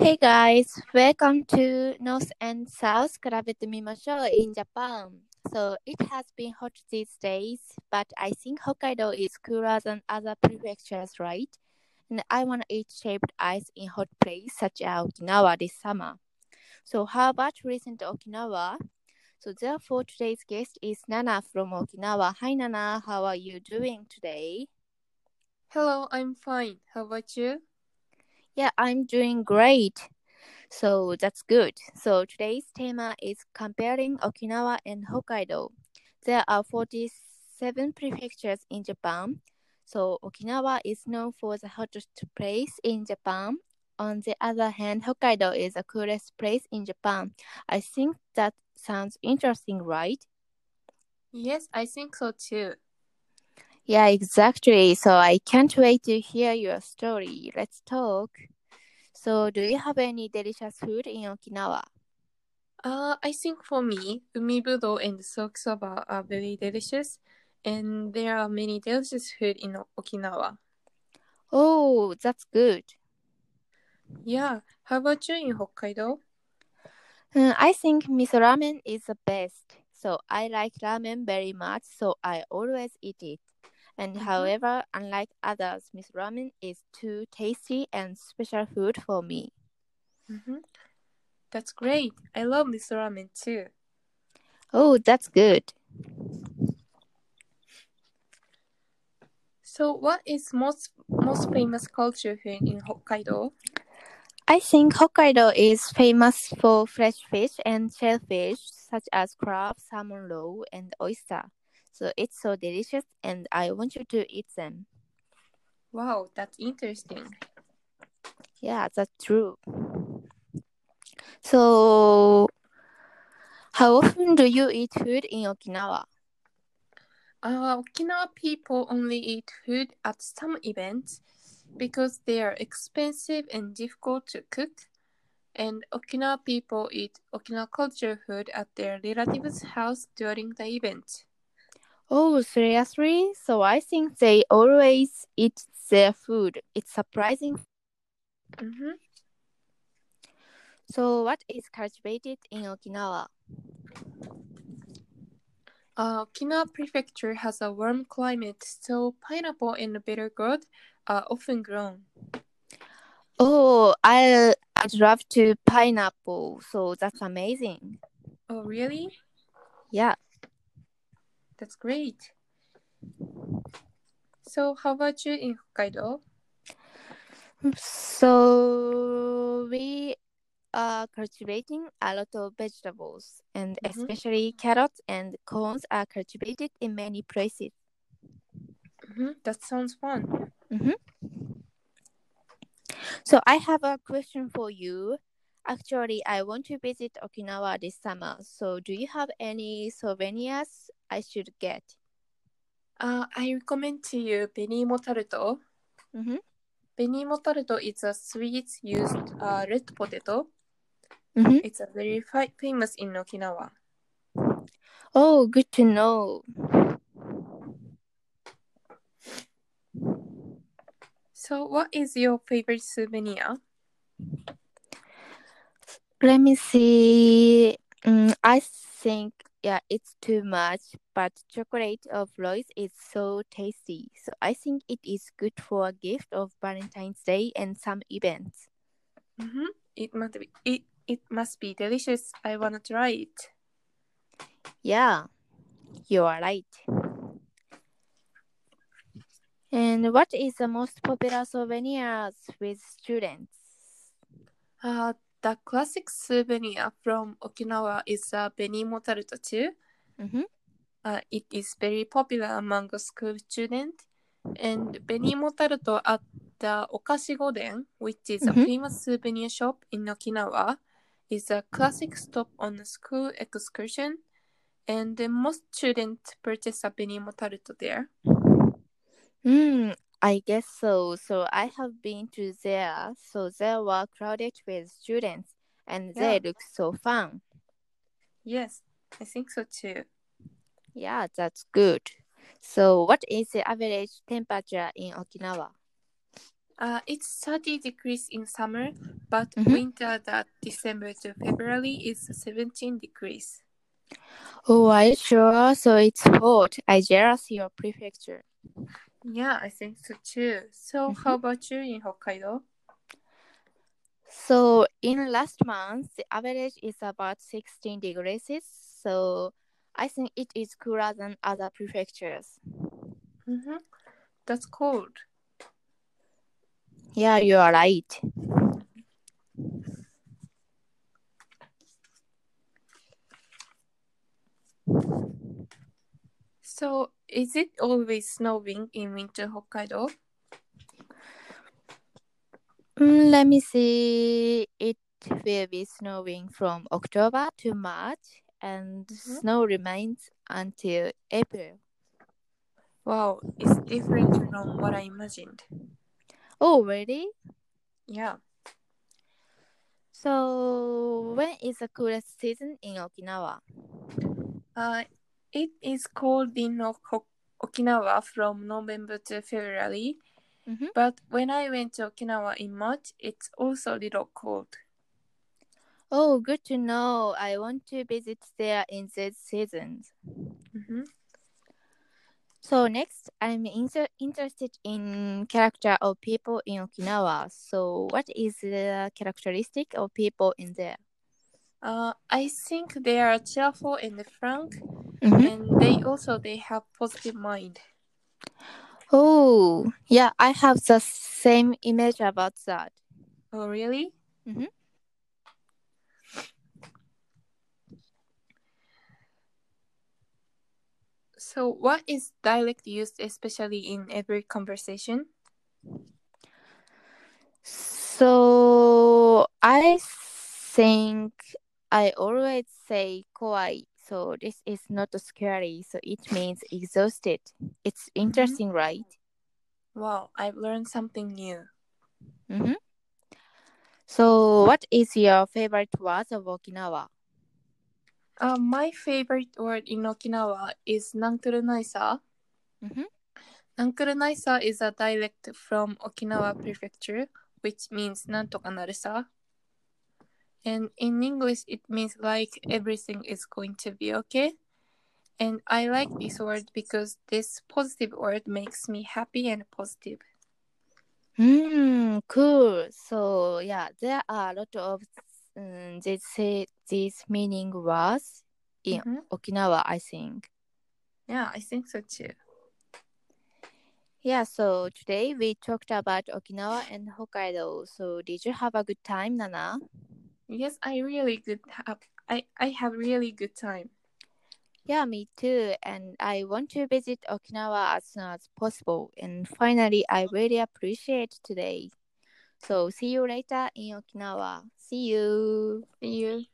Hey guys, welcome to North and South Karabetumi Show in Japan. So it has been hot these days, but I think Hokkaido is cooler than other prefectures, right? And I want to eat shaped ice in hot place such as Okinawa this summer. So how about recent Okinawa? So therefore today's guest is Nana from Okinawa. Hi Nana, how are you doing today? Hello, I'm fine. How about you? Yeah, I'm doing great. So that's good. So today's theme is comparing Okinawa and Hokkaido. There are 47 prefectures in Japan. So Okinawa is known for the hottest place in Japan. On the other hand, Hokkaido is the coolest place in Japan. I think that sounds interesting, right? Yes, I think so too. Yeah, exactly. So I can't wait to hear your story. Let's talk. So, do you have any delicious food in Okinawa? Uh, I think for me, umibudo and soba are very delicious, and there are many delicious food in Okinawa. Oh, that's good. Yeah, how about you in Hokkaido? Uh, I think miso ramen is the best. So I like ramen very much, so I always eat it. And Mhm. however, unlike others, miso ramen is too tasty and special food for me. hmm That's great. I love miso ramen too. Oh, that's good. So, what is most most famous culture food in Hokkaido? I think Hokkaido is famous for fresh fish and shellfish, such as crab, salmon roe, and oyster. So it's so delicious, and I want you to eat them. Wow, that's interesting. Yeah, that's true. So, how often do you eat food in Okinawa? Uh, Okinawa people only eat food at some events because they are expensive and difficult to cook. And Okinawa people eat Okinawa culture food at their relatives' house during the event. Oh, seriously? So I think they always eat their food. It's surprising. hmm So, what is cultivated in Okinawa? Uh, Okinawa prefecture has a warm climate, so pineapple and bitter gourd are often grown. Oh, I I'd love to pineapple. So that's amazing. Oh, really? Yeah. That's great. So, how about you in Hokkaido? So we are cultivating a lot of vegetables, and Mhm. especially carrots and corns are cultivated in many places. hmm That sounds fun. So I have a question for you. Actually, I want to visit Okinawa this summer. So do you have any souvenirs I should get? Uh, I recommend to you Benimo Taruto. Mm-hmm. Benimo Taruto is a sweet used uh, red potato. Mm-hmm. It's a very fi- famous in Okinawa. Oh, good to know. So, what is your favorite souvenir? Let me see. Mm, I think yeah, it's too much, but chocolate of Royce is so tasty. So I think it is good for a gift of Valentine's Day and some events. hmm It must be it, it must be delicious. I wanna try it. Yeah, you are right. And what is the most popular souvenirs with students? Uh, the classic souvenir from Okinawa is uh, Benimo Taruto too. Mm-hmm. Uh, it is very popular among school students. And Benimo Taruto at the Okashi Goten, which is Mhm. a famous souvenir shop in Okinawa, is a classic stop on a school excursion. And most students purchase a Benimo Taruto there. Hmm, I guess so. So I have been to there. So they were crowded with students, and they look so fun. Yes, I think so too. Yeah, that's good. So what is the average temperature in Okinawa? Uh, it's 30 degrees in summer, but Mhm. winter that December to February is 17 degrees. Oh, are you sure? So it's hot. I jealous your prefecture. Yeah, I think so too. So how about you in Hokkaido? So in last month, the average is about 16 degrees. So I think it is cooler than other prefectures. Mm-hmm. That's cold. Yeah, you are right. So is it always snowing in winter Hokkaido? Mm, let me see. It will be snowing from October to March, and Mhm. snow remains until April. Wow, it's different from what I imagined. Oh, really? Yeah. So when is the coolest season in Okinawa? Uh, it is cold in Okinawa from November to February. Mhm. But when I went to Okinawa in March, it's also a little cold. Oh, good to know. I want to visit there in these seasons. Mhm. So next, I'm inter- interested in character of people in Okinawa. So what is the characteristic of people in there? Uh, I think they are cheerful and frank, Mhm. and they also they have positive mind. Oh, yeah, I have the same image about that. Oh, really? Mhm. So, what is dialect used especially in every conversation? So I think I always say kowai. So this is not scary. So it means exhausted. It's mm-hmm. interesting, mm -hmm. right? Wow, I've learned something new. Mm -hmm. So, what is your favorite word of Okinawa? Uh, my favorite word in Okinawa is nankurunaisa. Mm-hmm. Nankurunaisa is a dialect from Okinawa prefecture, which means nantokanaresa. And in English, it means like everything is going to be okay. And I like this word because this positive word makes me happy and positive. Hmm, cool. So yeah, there are a lot of um, these say these meaning words in Mhm. Okinawa, I think. Yeah, I think so too. Yeah, so today we talked about Okinawa and Hokkaido. So did you have a good time, Nana? Yes, I really good. Have, I I have really good time. Yeah, me too. And I want to visit Okinawa as soon as possible. And finally, I really appreciate today. So see you later in Okinawa. See you. See you.